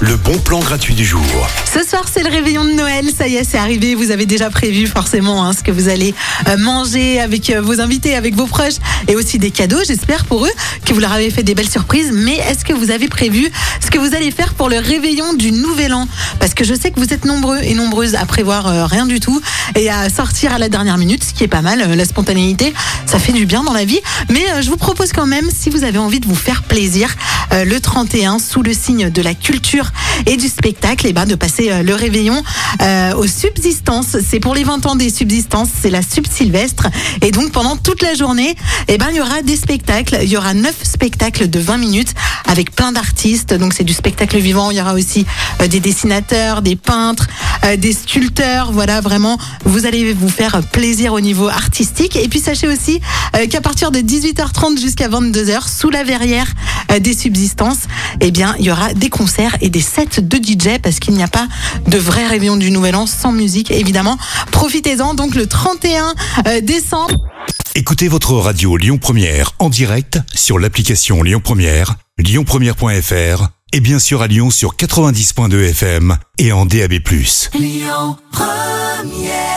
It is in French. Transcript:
Le bon plan gratuit du jour. Ce soir, c'est le réveillon de Noël. Ça y est, c'est arrivé. Vous avez déjà prévu forcément hein, ce que vous allez euh, manger avec euh, vos invités, avec vos proches et aussi des cadeaux, j'espère pour eux, que vous leur avez fait des belles surprises. Mais est-ce que vous avez prévu ce que vous allez faire pour le réveillon du Nouvel An? Parce que je sais que vous êtes nombreux et nombreuses à prévoir euh, rien du tout et à sortir à la dernière minute, ce qui est pas mal. La spontanéité, ça fait du bien dans la vie. Mais je vous propose quand même, si vous avez envie de vous faire plaisir, le 31, sous le signe de la culture et du spectacle, et ben de passer euh, le réveillon euh, aux subsistances. C'est pour les 20 ans des subsistances, c'est la sub sylvestre. Et donc pendant toute la journée, et ben il y aura des spectacles. Il y aura neuf spectacles de 20 minutes avec plein d'artistes. Donc c'est du spectacle vivant. Il y aura aussi euh, des dessinateurs, des peintres, des sculpteurs. Voilà, vraiment, vous allez vous faire plaisir au niveau artistique. Et puis sachez aussi qu'à partir de 18h30 jusqu'à 22h, sous la verrière des subsistances, eh bien il y aura des concerts et des sets de DJ parce qu'il n'y a pas de vrai réveillon du Nouvel An sans musique, évidemment. Profitez-en donc le 31 euh, décembre. Écoutez votre radio Lyon Première en direct sur l'application Lyon Première, lyonpremière.fr et bien sûr à Lyon sur 90.2 FM et en DAB+. Lyon Première